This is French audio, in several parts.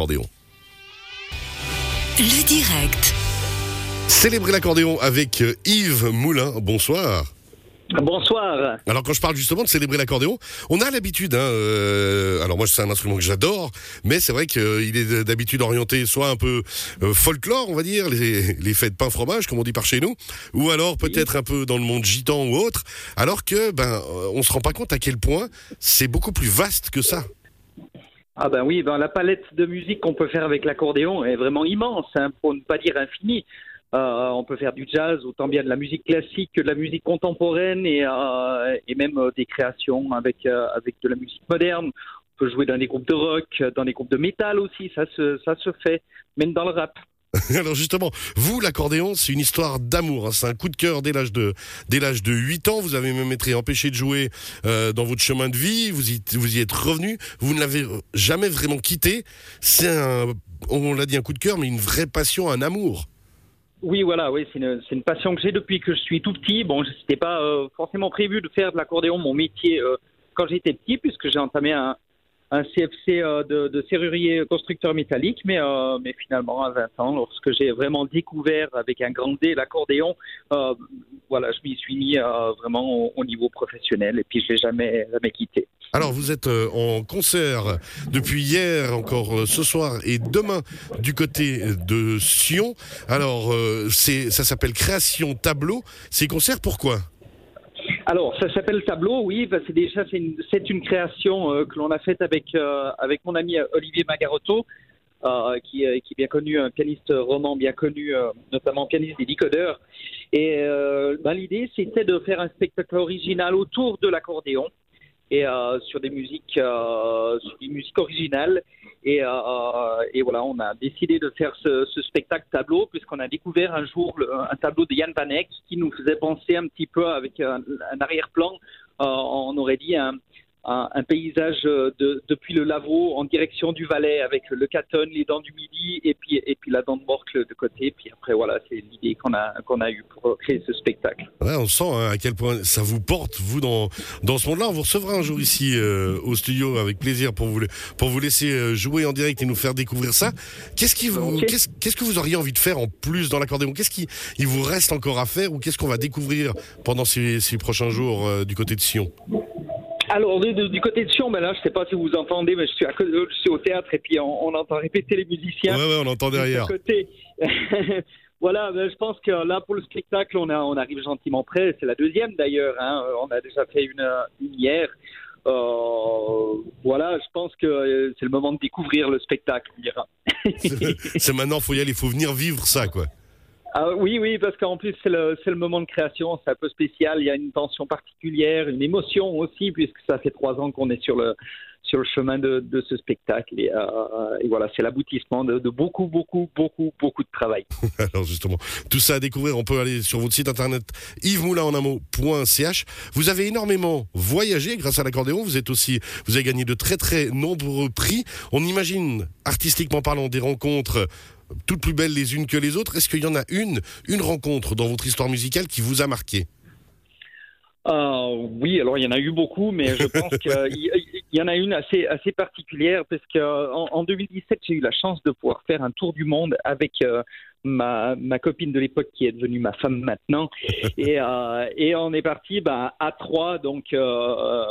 Accordéon. Le direct. Célébrer l'accordéon avec euh, Yves Moulin. Bonsoir. Bonsoir. Alors quand je parle justement de célébrer l'accordéon, on a l'habitude, hein, euh, alors moi c'est un instrument que j'adore, mais c'est vrai qu'il est d'habitude orienté soit un peu euh, folklore, on va dire, les, les fêtes pain fromage comme on dit par chez nous, ou alors peut-être un peu dans le monde gitan ou autre, alors que ben euh, on se rend pas compte à quel point c'est beaucoup plus vaste que ça. Ah ben oui, ben la palette de musique qu'on peut faire avec l'accordéon est vraiment immense, hein, pour ne pas dire infinie. Euh, on peut faire du jazz, autant bien de la musique classique que de la musique contemporaine et, euh, et même euh, des créations avec, euh, avec de la musique moderne. On peut jouer dans des groupes de rock, dans des groupes de métal aussi, ça se, ça se fait, même dans le rap. Alors justement, vous, l'accordéon, c'est une histoire d'amour. hein. C'est un coup de cœur dès l'âge de dès l'âge de 8 ans. Vous avez même été empêché de jouer euh, dans votre chemin de vie. Vous y, êtes revenu. Vous ne l'avez jamais vraiment quitté. C'est un, on l'a dit, un coup de cœur, mais une vraie passion, un amour. Oui, voilà, oui, c'est une, passion que j'ai depuis que je suis tout petit. Bon, je n'était pas euh, forcément prévu de faire de l'accordéon mon métier euh, quand j'étais petit, puisque j'ai entamé un, un CFC euh, de, serrurier constructeur métallique, mais, euh, finalement, à 20 ans, lorsque j'ai vraiment découvert avec un grand D l'accordéon, euh, voilà, je m'y suis mis vraiment au, au niveau professionnel, et puis je l'ai jamais, jamais quitté. Alors vous êtes en concert depuis hier, encore ce soir et demain du côté de Sion. Alors ça s'appelle Création Tableau. Ces concerts pourquoi? Alors, ça s'appelle Tableau, oui. bah, c'est déjà c'est une, une création euh, que l'on a faite avec euh, avec mon ami euh, Olivier Magarotto, euh, qui, euh, qui est bien connu, un pianiste roman bien connu, euh, notamment pianiste des Decodeurs. Et bah, l'idée, c'était de faire un spectacle original autour de l'accordéon et sur des musiques sur des musiques originales. Et, euh, et voilà, on a décidé de faire ce, ce spectacle tableau puisqu'on a découvert un jour un tableau de Jan Van Eyck qui nous faisait penser un petit peu avec un, un arrière-plan, euh, on aurait dit un, un, un paysage euh, de, depuis le Lavaux en direction du Valais avec le Caton, les dents du Midi et puis et puis la dent de Morcle de côté. Puis après voilà, c'est l'idée qu'on a qu'on a eu pour créer ce spectacle. Ouais, on sent hein, à quel point ça vous porte vous dans dans ce monde-là. On vous recevra un jour ici euh, au studio avec plaisir pour vous pour vous laisser euh, jouer en direct et nous faire découvrir ça. Qu'est-ce qui vous qu'est-ce qu'est-ce que vous auriez envie de faire en plus dans l'accordéon? Qu'est-ce qui il vous reste encore à faire ou qu'est-ce qu'on va découvrir pendant ces, ces prochains jours euh, du côté de Sion? Alors, du, du- du côté de Sion, ben là, je sais pas si vous entendez, mais je suis, à, côté- je suis au théâtre et puis on, on entend répéter les musiciens. Ouais ouais, on entend derrière. De côté. voilà, ben, je pense que là, pour le spectacle, on, a, on arrive gentiment près. C'est la deuxième d'ailleurs. Hein. On a déjà fait une, une hier. Euh, voilà, je pense que euh, c'est le moment de découvrir le spectacle, on dira. C'est maintenant, faut y aller, faut venir vivre ça quoi. Ah, oui, oui, parce qu'en plus, c'est le, moment de création, c'est un peu spécial. Il y a une tension particulière, une émotion aussi, puisque ça fait trois ans qu'on est sur le, sur le chemin de, ce spectacle. Et, euh, et voilà, c'est l'aboutissement de, beaucoup, beaucoup, beaucoup, beaucoup de travail. Alors justement, tout ça à découvrir, on peut aller sur votre site internet yvesmoulinenamot.ch. Vous avez énormément voyagé grâce à l'accordéon, vous vous avez gagné de très très nombreux prix. On imagine artistiquement parlant des rencontres toutes plus belles les unes que les autres. Est-ce qu'il y en a une une rencontre dans votre histoire musicale qui vous a marqué? Euh, oui, alors il y en a eu beaucoup, mais je pense qu'il y, en a une assez, assez particulière, parce qu'en en 2017, j'ai eu la chance de pouvoir faire un tour du monde avec euh, ma, ma copine de l'époque qui est devenue ma femme maintenant. Et, euh, et on est parti bah, à trois, donc euh,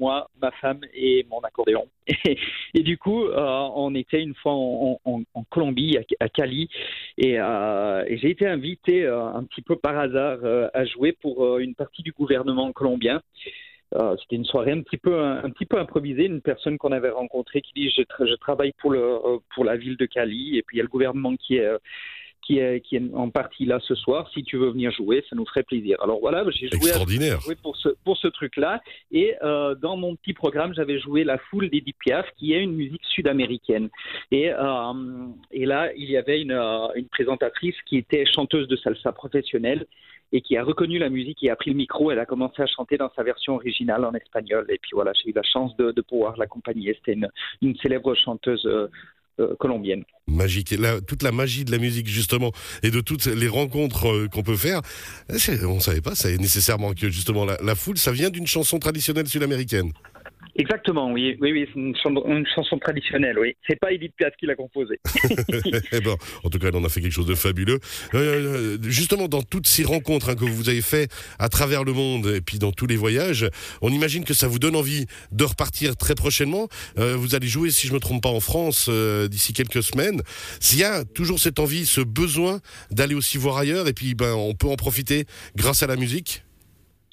moi, ma femme et mon accordéon. Et, et du coup, euh, on était une fois en, en, en Colombie, à, à Cali, et, et j'ai été invité un petit peu par hasard à jouer pour une partie du gouvernement colombien. Euh, C'était une soirée un petit peu un, petit peu improvisée. Une personne qu'on avait rencontrée qui dit je, tra- je travaille pour le pour la ville de Cali et puis il y a le gouvernement qui est qui est qui est en partie là ce soir. Si tu veux venir jouer, ça nous ferait plaisir. Alors voilà, j'ai joué pour ce pour ce truc-là. Et euh, dans mon petit programme, j'avais joué la foule d'Edith Piaf, qui est une musique sud-américaine. Et euh, et là, il y avait une euh, une présentatrice qui était chanteuse de salsa professionnelle et qui a reconnu la musique et a pris le micro. Elle a commencé à chanter dans sa version originale en espagnol. Et puis voilà, j'ai eu la chance de, de pouvoir l'accompagner. C'était une une célèbre chanteuse. Euh, colombienne. Magique. Toute la magie de la musique, justement, et de toutes les rencontres euh, qu'on peut faire, on savait pas, ça est nécessairement que, justement, la foule, ça vient d'une chanson traditionnelle sud-américaine. Exactement, oui, oui, oui c'est une, chanson, traditionnelle, oui. C'est pas Edith Piaf qui l'a composée. Eh ben, en tout cas, elle en a fait quelque chose de fabuleux. Euh, justement, dans toutes ces rencontres hein, que vous avez fait à travers le monde et puis dans tous les voyages, on imagine que ça vous donne envie de repartir très prochainement. Euh, vous allez jouer, si je me trompe pas, en France euh, d'ici quelques semaines. S'il y a toujours cette envie, ce besoin d'aller aussi voir ailleurs, et puis ben, on peut en profiter grâce à la musique.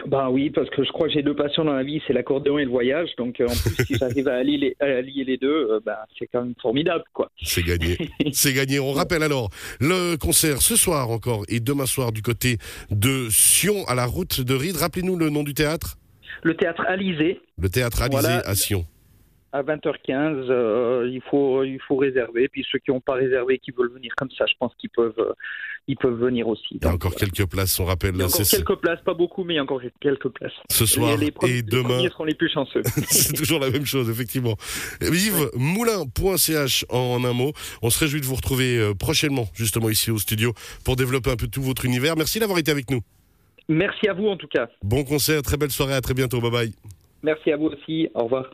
Ben oui, parce que je crois que j'ai deux passions dans la vie, c'est l'accordéon et le voyage. Donc euh, en plus, si j'arrive à allier les, à les deux, euh, ben, c'est quand même formidable, quoi. C'est gagné. c'est gagné. On rappelle alors le concert ce soir encore et demain soir du côté de Sion à la route de Ride. Rappelez-nous le nom du théâtre. Le théâtre Alizé. Le théâtre Alizé à Sion à 20h15, euh, il faut il faut réserver. Puis ceux qui n'ont pas réservé, qui veulent venir comme ça, je pense qu'ils peuvent euh, ils peuvent venir aussi. Il y a encore quelques places, on rappelle. Il y a encore quelques places, pas beaucoup, mais il y a encore quelques places. Ce soir et, demain. Les seront les plus chanceux. C'est toujours la même chose, effectivement. Yves, moulin.ch en un mot. On se réjouit de vous retrouver euh, prochainement, justement ici au studio, pour développer un peu tout votre univers. Merci d'avoir été avec nous. Merci à vous en tout cas. Bon concert, très belle soirée, à très bientôt. Bye bye. Merci à vous aussi. Au revoir.